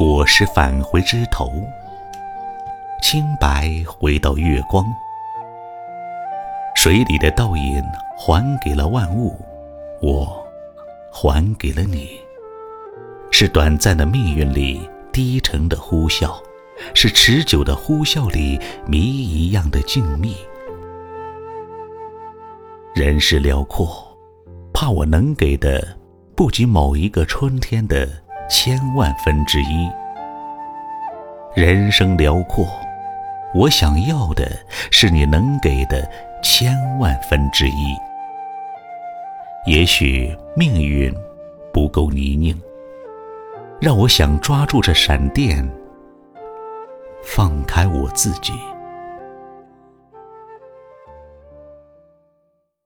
果实返回枝头，清白回到月光。水里的倒影还给了万物，我还给了你。是短暂的命运里低沉的呼啸，是持久的呼啸里谜一样的静谧。人世辽阔，怕我能给的不及某一个春天的千万分之一。人生辽阔，我想要的是你能给的。千万分之一，也许命运不够泥泞，让我想抓住这闪电，放开我自己。